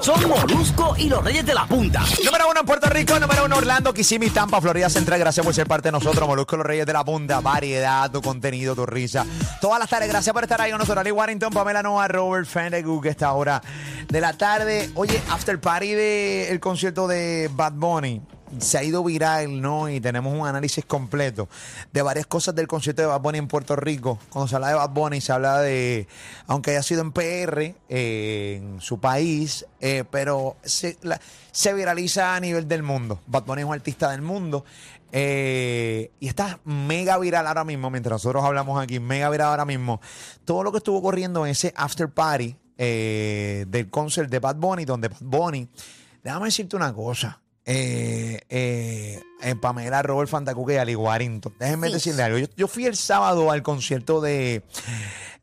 Son Molusco y los Reyes de la Punta. Número uno en Puerto Rico, número uno Orlando, Kissimmee, Tampa, Florida Central. Gracias por ser parte de nosotros, Molusco, los Reyes de la Punta. Variedad, tu contenido, tu risa. Todas las tardes, gracias por estar ahí con nosotros. Ali Warrington, Pamela Noa, Robert Fendegu, que esta hora de la tarde. Oye, after party del concierto de Bad Bunny se ha ido viral, ¿no? Y tenemos un análisis completo de varias cosas del concierto de Bad Bunny en Puerto Rico. Cuando se habla de Bad Bunny, se habla de, aunque haya sido en PR, eh, en su país, eh, pero se, viraliza a nivel del mundo. Bad Bunny es un artista del mundo. eh, y está mega viral ahora mismo, mientras nosotros hablamos aquí, mega viral ahora mismo. Todo lo que estuvo corriendo en ese after party del concert de Bad Bunny, donde Bad Bunny, déjame decirte una cosa. Eh, eh, eh, Pamela, Robert Fantacuque y Ali Warrington. Déjenme Sí. decirle algo. Yo, yo fui el sábado al concierto de,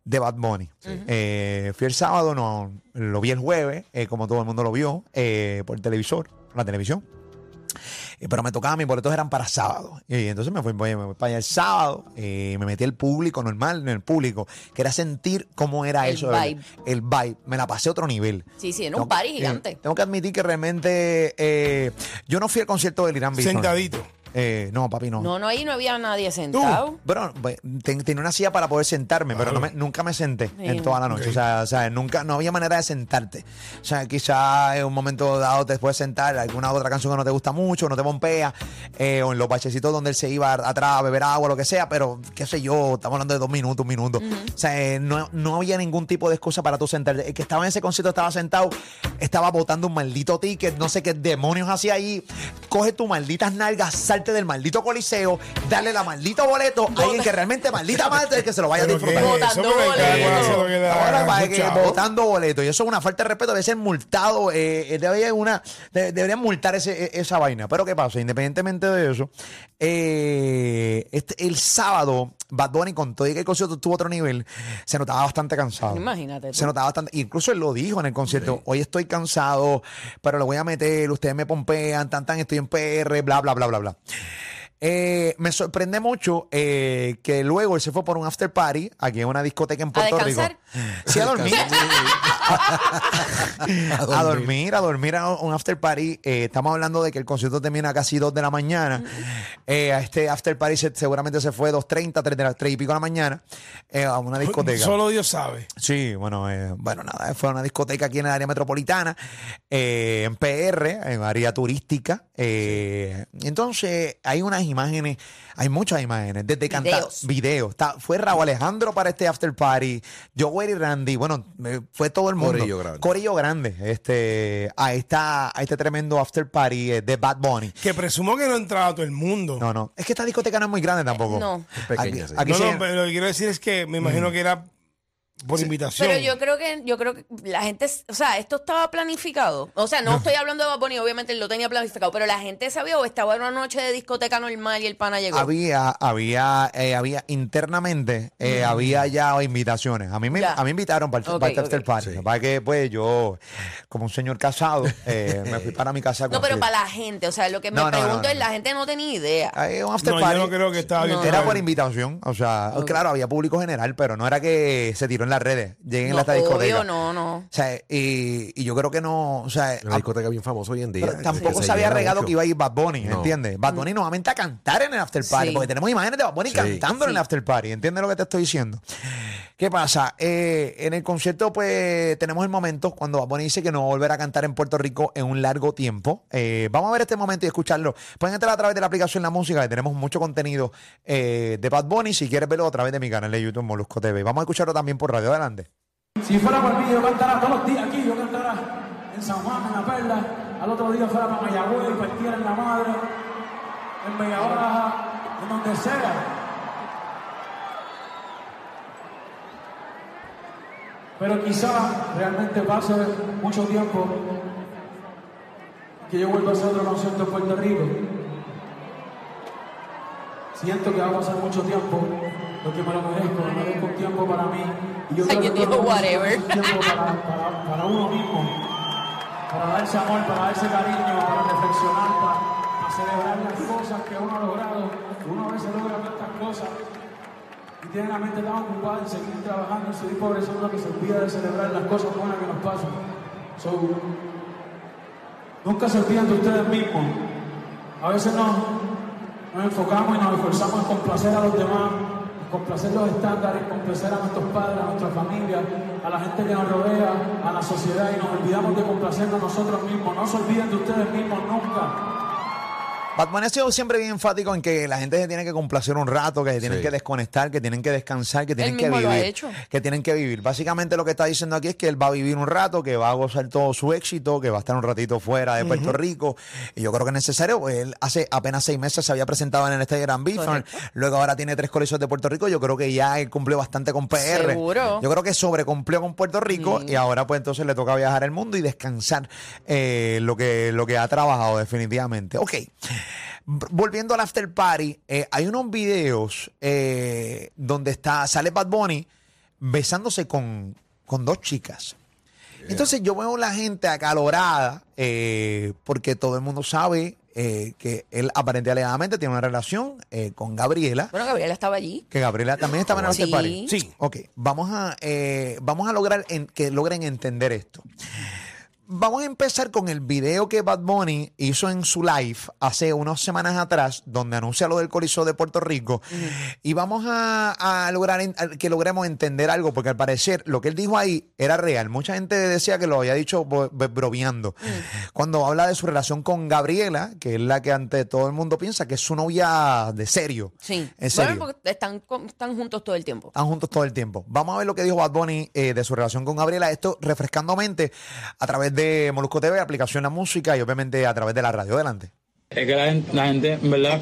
de Bad Bunny. Eh, fui el sábado, no, lo vi el jueves, eh, como todo el mundo lo vio, eh, por el televisor, por la televisión. Eh, pero me tocaba, mis boletos eran para sábado. Y entonces me fui, me fui para allá el sábado, eh, me metí al público, normal, en el público. Quería sentir cómo era El eso. vibe. El vibe. Me la pasé a otro nivel. Sí, sí, en Tengo un que- party eh, gigante. tengo que admitir que realmente eh, yo no fui al concierto del Irán Bison. Sentadito. Eh, no, papi, no. No, no, ahí no había nadie sentado. Bueno, pues, ten- tenía una silla para poder sentarme, pero no me- nunca me senté en toda la noche. O, sea, o sea, nunca, no había manera de sentarte. O sea, quizá en un momento dado te puedes sentar, alguna otra canción que no te gusta mucho, no te pompea, eh, o en los bachecitos donde él se iba atrás a beber agua, lo que sea, pero qué sé yo, estamos hablando de dos minutos, un minuto. O sea, eh, no, no había ningún tipo de excusa para tú sentarte. El que estaba en ese concierto estaba sentado, estaba botando un maldito ticket, no sé qué demonios hacía ahí. Coge tus malditas nalgas, del maldito coliseo, dale la maldito boleto a alguien que realmente maldita madre que se lo vaya a disfrutar. Ahora para que chavos. votando boletos. Y eso es una falta de respeto, debe ser multado. eh, eh, debería una, de- deberían multar ese- e- esa vaina. Pero ¿qué pasa? Independientemente de eso, eh, este, el sábado, Bad Bunny con todo y que el concierto estuvo a otro nivel, se notaba bastante cansado. Imagínate tú. Se notaba bastante. Incluso él lo dijo en el concierto. Hoy estoy cansado, pero lo voy a meter. Ustedes me pompean, tan, tan, estoy en PR, bla, bla, bla, bla, bla. Eh, me sorprende mucho eh, que luego él se fue por un after party aquí en una discoteca en Puerto Rico. Sí, a dormir. a dormir, a dormir a un after party. Eh, estamos hablando de que el concierto termina casi 2 de la mañana. Eh, a este after party se- seguramente se fue 2.30, 3, de la, 3 y pico de la mañana eh, a una discoteca. Solo Dios sabe. Sí, bueno, eh, bueno, nada, fue una discoteca aquí en el área metropolitana, eh, en PR, en área turística. eh, Entonces, hay unas imágenes, hay muchas imágenes, desde cantar Videos. videos. Está- fue Raúl Alejandro para este after party, Joel y Randy, bueno, eh, fue todo el mundo. Corillo grande. Corillo grande, este, a, esta, a este tremendo after party eh, de Bad Bunny. Que presumo que no entraba todo el mundo. No, no, es que esta discoteca no es muy grande tampoco. no. Es pequeña, Aquí, sí. aquí no, pero lo que quiero decir es que me imagino que era por invitación. Pero yo creo que yo creo que la gente, o sea, esto estaba planificado. O sea, no estoy hablando de Bad Bunny, obviamente él lo tenía planificado, pero la gente sabía o estaba en una noche de discoteca normal y el pana llegó. Había, había, eh, había internamente, eh, había ya invitaciones. A mí me, Ya. a mí invitaron para, el- Ok, para este after party. Pasa es que, pues, yo, como un señor casado, eh, me fui para mi casa. no, pero para la gente, o sea, lo que me No, no, no, pregunto no. es, la gente no tenía idea. Hay un after no, party. yo no creo que estaba bien. Era por invitación, o sea, claro, había público general, pero no era que se tiró en las redes, lleguen No, a esta discoteca. obvio, no, no. O sea, y, y yo creo que no, o sea, Una discoteca bien famosa hoy en día. Tampoco se se había regado mucho. que iba a ir Bad Bunny, No. ¿entiendes? Bad Bunny nuevamente a cantar en el after party, Sí. porque tenemos imágenes de Bad Bunny Sí. cantando en el after party, ¿entiendes lo que te estoy diciendo? ¿Qué pasa? Eh, en el concierto, pues, tenemos el momento cuando Bad Bunny dice que no va a cantar en Puerto Rico en un largo tiempo. Eh, vamos a ver este momento y escucharlo. Pueden entrar a través de la aplicación La Música, que tenemos mucho contenido eh, de Bad Bunny, si quieres verlo a través de mi canal de YouTube Molusco TV. Vamos a escucharlo también por radio. Adelante. Si fuera por mí, yo cantara todos los días aquí, yo cantara en San Juan, en La Perla, al otro día fuera para Mayagüez, partiera en La Madre, en Vega Baja, en donde sea. Pero quizá realmente pase mucho tiempo que yo vuelva a hacer otro concierto en Puerto Rico. siento que va a pasar mucho tiempo, porque me lo merezco, me merezco un tiempo para mí. Y yo creo que mundo whatever. un tiempo para, para- para uno mismo, para darse amor, para darse cariño, para reflexionar, para, para celebrar las cosas que uno ha logrado. Uno a veces logra tantas cosas y tiene la mente tan ocupada en seguir trabajando, en seguir progresando que se olvida de celebrar las cosas buenas que nos pasan. So, nunca se olviden de ustedes mismos. A veces nos, nos enfocamos y nos esforzamos en complacer a los demás, en complacer los estándares, complacer a nuestros padres, a nuestra familia, a la gente que nos rodea, a la sociedad y nos olvidamos de complacernos a nosotros mismos. No se olviden de ustedes mismos nunca. Bunny ha sido siempre bien enfático en que la gente se tiene que complacer un rato, que se tienen Sí. que desconectar, que tienen que descansar, que tienen que mismo lo ha vivir. hecho. Que tienen que vivir. Básicamente lo que está diciendo aquí es que él va a vivir un rato, que va a gozar todo su éxito, que va a estar un ratito fuera de Puerto Rico. Y yo creo que es necesario, pues, él hace apenas seis meses se había presentado en el Estadio Gran luego ahora tiene tres colegios de Puerto Rico. Yo creo que ya él cumplió bastante con PR. Seguro. Yo creo que sobrecumplió con Puerto Rico y ahora pues entonces le toca viajar el mundo y descansar eh, lo, que, lo que ha trabajado definitivamente. Ok. Volviendo al after party, eh, hay unos videos eh, donde está, sale Bad Bunny besándose con, con dos chicas. Entonces yo veo la gente acalorada eh, porque todo el mundo sabe eh, que él aparentemente alegadamente tiene una relación eh, con Gabriela. Bueno, Gabriela estaba allí. Que Gabriela también estaba en el Sí. after party. Sí. Ok, vamos a, eh, vamos a lograr en- que logren entender esto. Vamos a empezar con el video que Bad Bunny hizo en su live hace unas semanas atrás, donde anuncia lo del Coliseo de Puerto Rico. Y vamos a, a lograr en- a- que logremos entender algo, porque al parecer lo que él dijo ahí era real. Mucha gente decía que lo había dicho bromeando. Cuando habla de su relación con Gabriela, que es la que ante todo el mundo piensa que es su novia de serio. Sí. En serio. Bueno, porque están, con- están juntos todo el tiempo. Están juntos todo el tiempo. Vamos a ver lo que dijo Bad Bunny eh, de su relación con Gabriela. Esto refrescando mente a través de Molusco TV, aplicación La Música y obviamente a través de la radio. Adelante. Es que la gente, la gente, en verdad,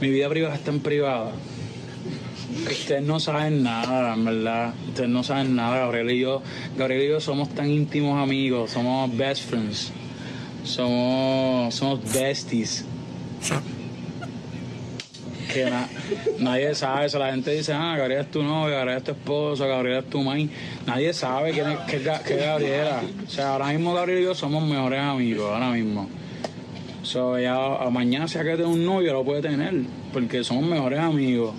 mi vida privada es tan privada. Ustedes no saben nada, en verdad. Ustedes no saben nada. Gabriel y yo, Gabriel y yo somos tan íntimos amigos, somos best friends. Somos, somos besties. Que na- nadie sabe eso. La gente dice, ah, Gabriela es tu novia, Gabriela es tu esposo, Gabriela es tu main. Nadie sabe quién es, qué Gabriela. O sea, ahora mismo Gabriel y yo somos mejores amigos, ahora mismo. So, ya a mañana si que tengo un novio lo puede tener, porque somos mejores amigos.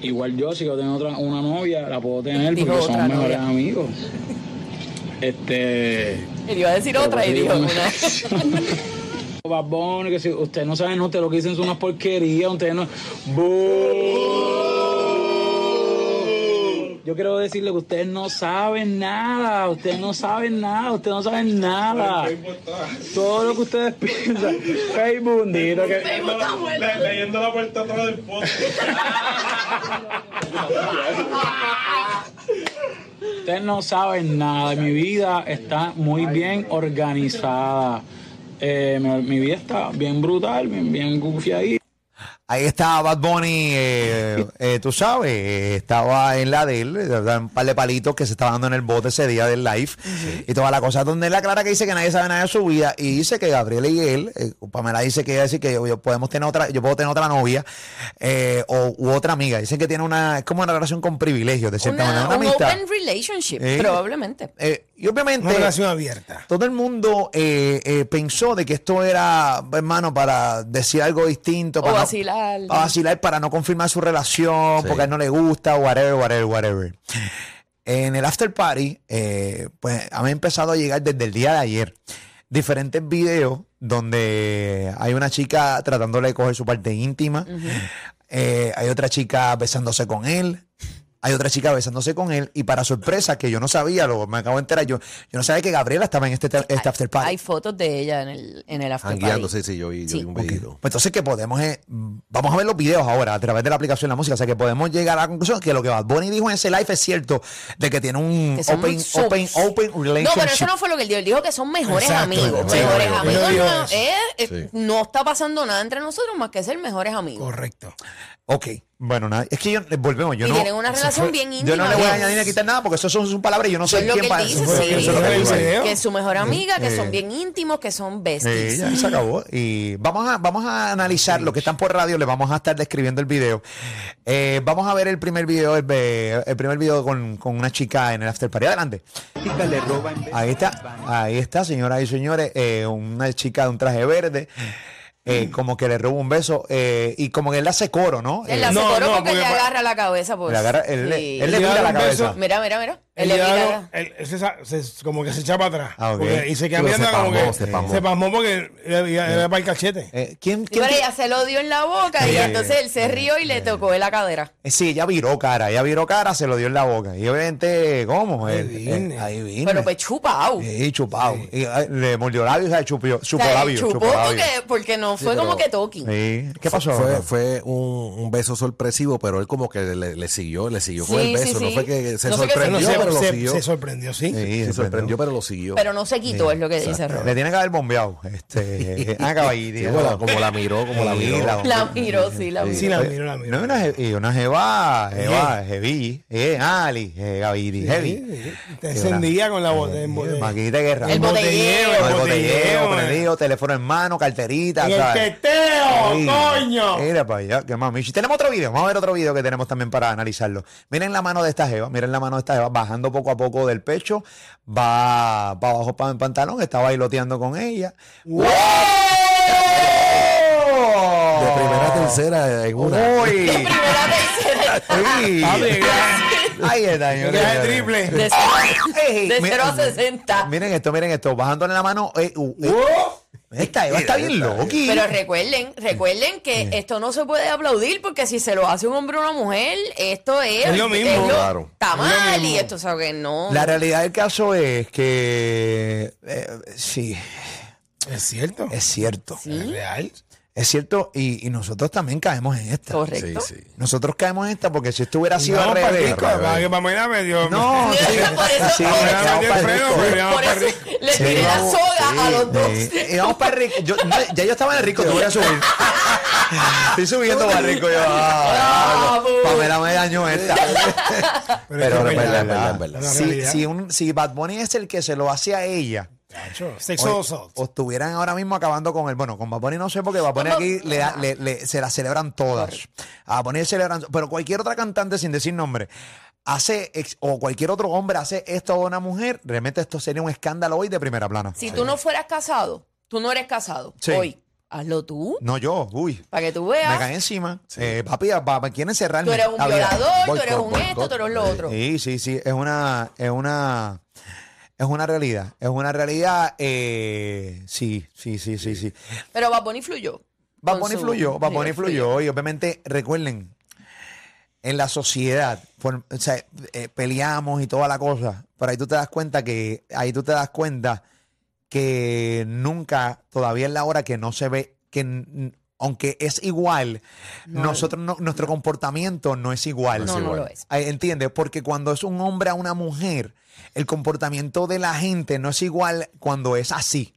Igual yo, si yo tengo otra, una novia, la puedo tener Dijo porque somos mejores amigos. Este. Él iba a decir otra y dijo una. Bad Bunny, que si ustedes no saben, no, ustedes lo que dicen son unas porquerías, ustedes no. ¡Bú! Yo quiero decirle que ustedes no saben nada, ustedes no saben nada, ustedes no saben nada. Todo lo que ustedes piensan. Facebook, dito, que. leyendo la puerta atrás del post. Ustedes no saben nada. Mi vida está muy bien organizada. Eh, mi, mi vida está bien brutal, bien, bien goofy ahí. Ahí está Bad Bunny, eh, eh, tú sabes, eh, estaba en la de él, un par de palitos que se estaba dando en el bote ese día del live y toda la cosa, donde él aclara que dice que nadie sabe nada de su vida y dice que Gabriela y él, eh, Pamela dice que ella dice que yo, yo podemos tener otra, yo puedo tener otra novia eh, o, u otra amiga, dice que tiene una, es como una relación con privilegios de cierta manera, Una, un amistad. open relationship, Eh, probablemente. Y obviamente Una relación abierta. todo el mundo eh, eh, pensó de que esto era, hermano, para decir algo distinto. O Para no- vacilar. para vacilar, para no confirmar su relación, porque a él no le gusta, whatever, whatever, whatever. En el after party, eh, pues han empezado a llegar desde el día de ayer diferentes videos donde hay una chica tratándole de coger su parte íntima, eh, hay otra chica besándose con él, hay otra chica besándose con él y para sorpresa que yo no sabía, lo, me acabo de enterar, yo, yo no sabía que Gabriela estaba en este, este after party. Hay fotos de ella en el, en el after Jangueando, party. sí, sí, yo vi, yo Sí. vi un Ok. videito. Pues entonces que podemos, eh, vamos a ver los videos ahora a través de la aplicación de la música, o sea que podemos llegar a la conclusión que lo que Bad Bunny dijo en ese live es cierto, de que tiene un Que open, open, open No, relationship. pero eso no fue lo que él dijo. Él dijo que son mejores Exacto, amigos. mejores amigos. No, eh, eh, Sí. no está pasando nada entre nosotros más que ser mejores amigos. Correcto. Ok, Bueno, nada, es que yo, volvemos, yo y no. tienen una relación bien íntima. Yo no le voy a añadir ni a quitar nada porque eso son sus palabras y yo no sé que para dice, eso. sí. Eso es lo que él dice. Que es su mejor amiga, que Eh. son bien íntimos, que son Sí, besties. ya se acabó. Y vamos a, vamos a analizar lo que están por radio, les vamos a estar describiendo el video. Eh, vamos a ver el primer video, el, el primer video con, con una chica en el after party. Adelante. Ahí está, ahí está, señoras y señores, eh, una chica de un traje verde. Eh, como que le roba un beso eh, y como que él hace coro, ¿no? Él Eh, le hace No, coro no, porque porque le agarra la cabeza. Pues. Le agarra- él le- Sí. él le Le mira da la un beso. cabeza. Mira, mira, mira. Él se, se- como que se echa para atrás. Ah. Porque- y se queda Pero se mirando como pasmó, que se pasmó. se pasmó porque era, era para el cachete. eh, ¿Quién, quién ella se lo dio en la boca y entonces él se rió y le tocó en la cadera. Eh, Sí, ella viró cara, ella viró cara, se lo dio en la boca. Y obviamente, ¿cómo? Ahí Él- viene. eh, ahí vine. Pero pues chupao. Sí, chupado. Y, eh, le mordió labios, ¿sabes? Chupió, O chupó sea, él labios, chupó porque, porque no fue pero- como que. Sí. ¿Qué pasó? Fue, fue un, un beso sorpresivo, pero él como que le, le siguió, le siguió con el beso. sí, no fue que se sorprendió, pero lo se- siguió. se sorprendió, sí. Sí, se sorprendió, pero lo siguió. Pero no se quitó, es lo que dice Le Robert. tiene que haber bombeado. Este, ah, caballito. Sí, como, la, como la miró, como la miró. la- La miró, sí, la miró. Sí, la miró, la miró. No, una, je- y una jeva, jeva, jevi, eh, Ali, eh, Gaviri, heavy. Te encendía con la botella en botella. Maquinita de guerra. El botelleo, El el botelleo, botelleo, prendido, teléfono en mano, carterita, el teteo, coño. Mira para allá, qué mamichi. Tenemos otro video, vamos a ver otro video que tenemos también para analizarlo. Miren la mano de esta jeva, miren la mano de esta jeva, bajando poco a poco del pecho, va para abajo para el pantalón, está bailoteando con ella. De primera a tercera en una. ¡Uy! Primera tercera. ¡Uy! Papi, ya- Ahí está, señores. triple. De Ey, de mira- 0 a 60. Miren esto, miren esto, bajándole la mano. eh, uh, eh, esta Eva está bien loqui. Pero recuerden, recuerden que esto no se puede aplaudir porque si se lo hace un hombre o una mujer, esto es, Es lo mismo, claro. Está Es lo mal y esto, ¿sabes? que no. La realidad del caso es que eh, sí, Es cierto. es cierto. Es real. Es cierto, y, y nosotros también caemos en esta. Correcto. Sí, sí. Nosotros caemos en esta porque si esto hubiera sido al revés. rico, para que Pamela me dio. No, sí, Por eso- sí, por eso- le Sí, tiré la vamos, soga a los dos. Sí, y vamos para el rico. Yo, no, ya yo estaba en el rico, te voy a subir. Estoy subiendo para el rico. Yo, ah. Pamela me dañó esta. Pero, es verdad, es verdad, si Bad Bunny es el que se lo hace a ella, Sexual o, assault. o estuvieran ahora mismo acabando con él. Bueno, con Bad Bunny no sé porque Bad Bunny aquí le da- le- le- se la celebran todas. A le celebran, pero cualquier otra cantante sin decir nombre hace ex- o cualquier otro hombre hace esto a una mujer, realmente esto sería un escándalo hoy de primera plana. Si tú no fueras casado, tú no eres casado. Sí. Hoy, hazlo tú. No yo, uy. Para que tú Me veas. cae encima. Eh, papi, papá, quieren cerrarme. Tú eres un violador, tú eres un esto, tú eres lo otro. Sí, sí, sí. Es una, es una, es una realidad. Es una realidad. eh, sí, sí, sí, sí, sí. Pero Bad Bunny fluyó. Bad Bunny fluyó, Bad Bunny fluyó. Y obviamente, recuerden, en la sociedad, por- o sea, eh, peleamos y toda la cosa. Pero ahí tú te das cuenta que, ahí tú te das cuenta que nunca, todavía es la hora que no se ve, que aunque es igual, nosotros no- nuestro comportamiento no es igual. No, no lo es. ¿Entiendes? Porque cuando es un hombre a una mujer, el comportamiento de la gente no es igual cuando es así.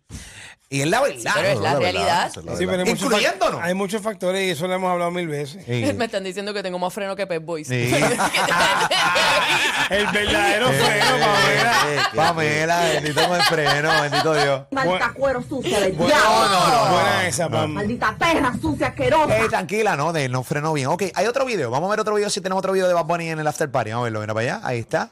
Y es la verdad. pero es No, la realidad. esa es la Sí, verdad. pero hay muchos, Incluyéndonos. fac- hay muchos factores y eso lo hemos hablado mil veces. Sí. Me están diciendo que tengo más freno que Pep Boys. Sí. El verdadero freno, Pamela. Pamela, bendito con el freno, bendito Dios. Maldita cuero sucia del diablo. buena esa, Pam. Maldita perra sucia asquerosa. Ey, tranquila, no, de, no frenó bien. Ok, hay otro video. Vamos a ver otro video si tenemos otro video de Bad Bunny en el after party. Vamos a verlo, mira para allá. Ahí está.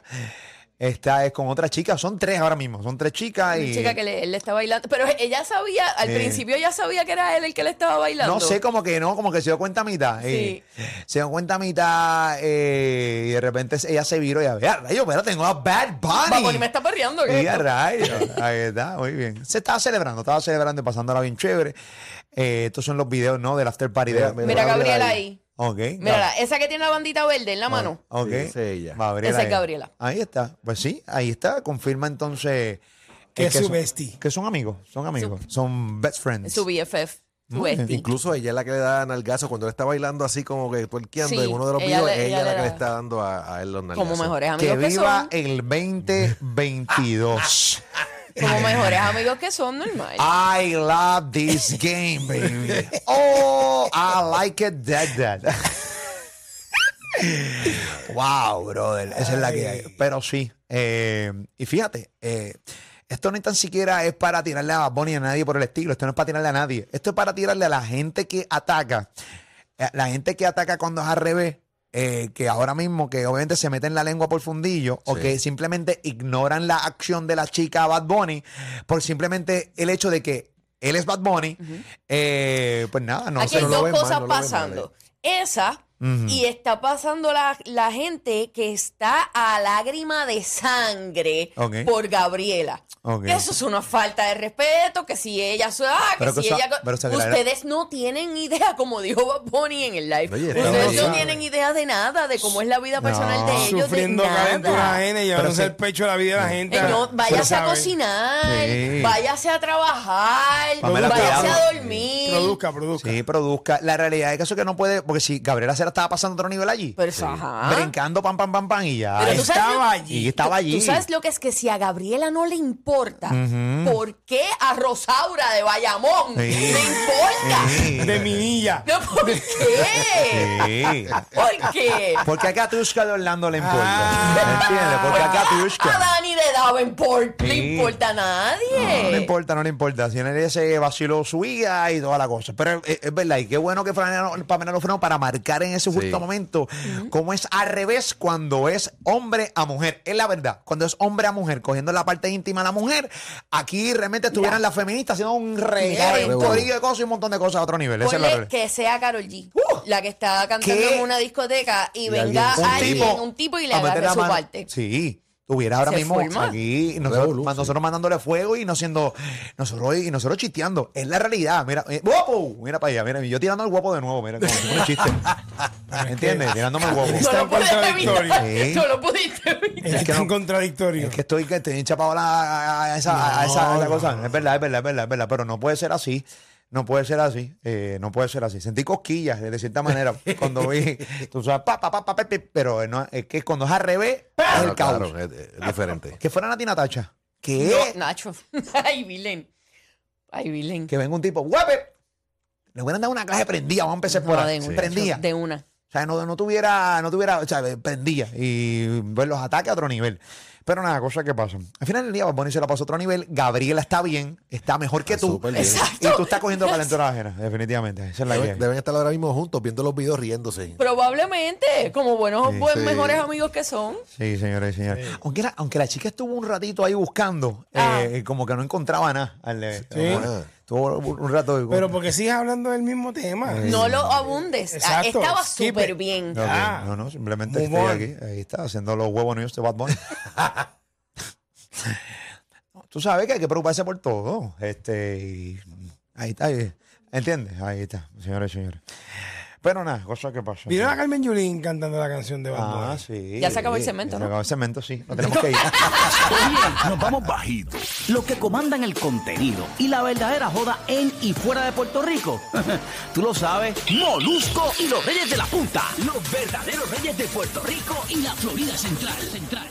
Esta es con otra chica. Son tres ahora mismo. Son tres chicas y. Una chica que le, él le está bailando. Pero ella sabía, al Eh. principio ella sabía que era él el que le estaba bailando. No sé, como que no, como que se dio cuenta a mitad. eh. Sí. se dio cuenta a mitad eh, y de repente ella se viró y ya vea, rayo, pero tengo a Bad Bunny. Bad Bunny me está perreando. ¿qué es Y a rayos. Ahí está, muy bien. Se estaba celebrando, estaba celebrando y pasándola bien chévere. Eh, estos son los videos, ¿no? Del after party de. Mira, Mira a Gabriela ahí. Ok. Mírala, esa que tiene la bandita verde en la mano. Ok. Sí, esa es ella. Gabriela Esa es ahí. Gabriela. Ahí está. Pues sí, ahí está. Confirma entonces. Que es su son- bestie. Que son amigos. Son amigos. Son best friends. Su BFF. Su bestie. Incluso ella es la que le da nalgazo cuando él está bailando así como que tuerqueando Sí, en uno de los videos. Ella, ella es la que le está dando a, a él los nalgazos. Como mejores que amigos que, viva son. el 2022. Como mejores amigos que son, normal. I love this game, baby. Oh, I like it that that. wow, brother. Esa es la que hay. Pero sí. eh, y fíjate, eh, esto ni tan siquiera es para tirarle a Bunny a nadie por el estilo. Esto no es para tirarle a nadie. Esto es para tirarle a la gente que ataca. Eh, La gente que ataca cuando es al revés. Eh, que ahora mismo, que obviamente se meten la lengua por fundillo, o que simplemente ignoran la acción de la chica Bad Bunny, por simplemente el hecho de que él es Bad Bunny, eh, pues nada, no Aquí se hay no lo dos ven mal, cosas no lo ven mal, pasando. Esa y está pasando la, la gente que está a lágrima de sangre por Gabriela. Eso es una falta de respeto, que si ella... ah, que Pero que si eso- ella pero eso- Gabriela- ustedes no tienen idea, como dijo Bad Bunny en el live. Oye, ustedes no tienen idea de nada, de cómo es la vida personal de ellos, Sufriendo de nada. ajena y llevándose el pecho a la vida de la gente. Eh, no, váyase a cocinar, Sí. váyase a trabajar, Pamela, váyase a dormir. Produzca, produzca. Sí, produzca. La realidad es que eso que no puede, porque si Gabriela se la estaba pasando otro nivel allí, Pero eso, ajá. brincando pam, pam, pam, pam, y ya. Pero tú sabes Estaba lo- allí. y estaba allí. ¿Tú sabes lo que es que si a Gabriela no le importa, ¿por qué a Rosaura de Bayamón Sí. le importa? Sí. De minilla. No, ¿Por qué? Sí. ¿Por qué? Porque a Katushka de Orlando le importa. Ah. ¿Entiendes? Porque a A Katushka. Dani de Davenport le Sí. importa a No nadie. le importa, no le importa. Si en él se vaciló su vida y toda la cosa. Pero es, es verdad, y qué bueno que Pamela Pamela lo frenó para marcar en ese justo Sí. momento cómo es al revés cuando es hombre a mujer. Es la verdad. Cuando es hombre a mujer, cogiendo la parte íntima a la mujer, aquí realmente estuvieran las feministas haciendo un regalo, Mira, un corillo de cosas y un montón de cosas a otro nivel. Esa es la que sea Carol G, Uh. la que está cantando ¿Qué? en una discoteca y, Y venga alguien- Un alguien, tipo un tipo y le agarre su parte. Sí. Tuviera ahora Se mismo forma. aquí nosotros, Revolú, ma- sí. nosotros mandándole fuego y no siendo nosotros y nosotros chisteando. Es la realidad. Mira, eh, guapo, mira para allá, mira, yo tirando el guapo de nuevo, mira, como si fuera un chiste. ¿Entiendes? Tirándome el guapo. No Está lo pudiste contradictorio. Sí. No lo pudiste evitar. Es que no- contradictorio. Es que estoy que estoy hinchapado a, la- a esa, a esa, a esa cosa. Es verdad, es verdad, es verdad, es verdad. Pero no puede ser así. No puede ser así. eh, no puede ser así. Sentí cosquillas de cierta manera cuando vi, tú sabes, pa, pa, pa, pa, pa, pa, pero no, es que cuando es al revés, es Claro, el caos. claro, es, es diferente. Que fuera Nati Natacha. ¿Qué? No, Nacho. Ay, Vilén. Ay, Vilén. Que venga un tipo, guape. Le hubieran dado una clase prendida, vamos a empezar por No, ahí. de una. Prendía. De una. O sea, no, no tuviera, no tuviera, o sea, prendía y ver los ataques a otro nivel. Pero nada, cosas que pasan. Al final del día, Bad Bunny se la pasó a otro nivel. Gabriela está bien, está mejor que Está tú. Y tú estás cogiendo calentura ajena, definitivamente. Esa es la que Deben, estar ahora mismo juntos viendo los videos riéndose. Probablemente, como buenos Sí, buen- sí. mejores amigos que son. Sí, señores y señores. Aunque, la, aunque la chica estuvo un ratito ahí buscando, Ah. eh, como que no encontraba nada. Al- Sí. Ah, un rato. Pero porque sigues hablando del mismo tema. No lo abundes. Ah, Exacto. Estaba súper bien. Ah. no, no, simplemente estoy aquí. Ahí está, haciendo los huevos news de Bad Bunny. Tú sabes que hay que preocuparse por todo. Este, y ahí está, ahí- ¿entiendes? Ahí está, señores y señores. Pero nada, cosas que pasan. ¿Vieron a Carmen Yulín cantando la canción de Bad Ah, sí. Ya se acabó el cemento, ¿no? Se acabó el cemento, sí. No tenemos que ir. Oye, nos vamos bajito. Los que comandan el contenido y la verdadera joda en y fuera de Puerto Rico. Tú lo sabes. Molusco y los Reyes de la Punta. Los verdaderos Reyes de Puerto Rico y la Florida Central. Central.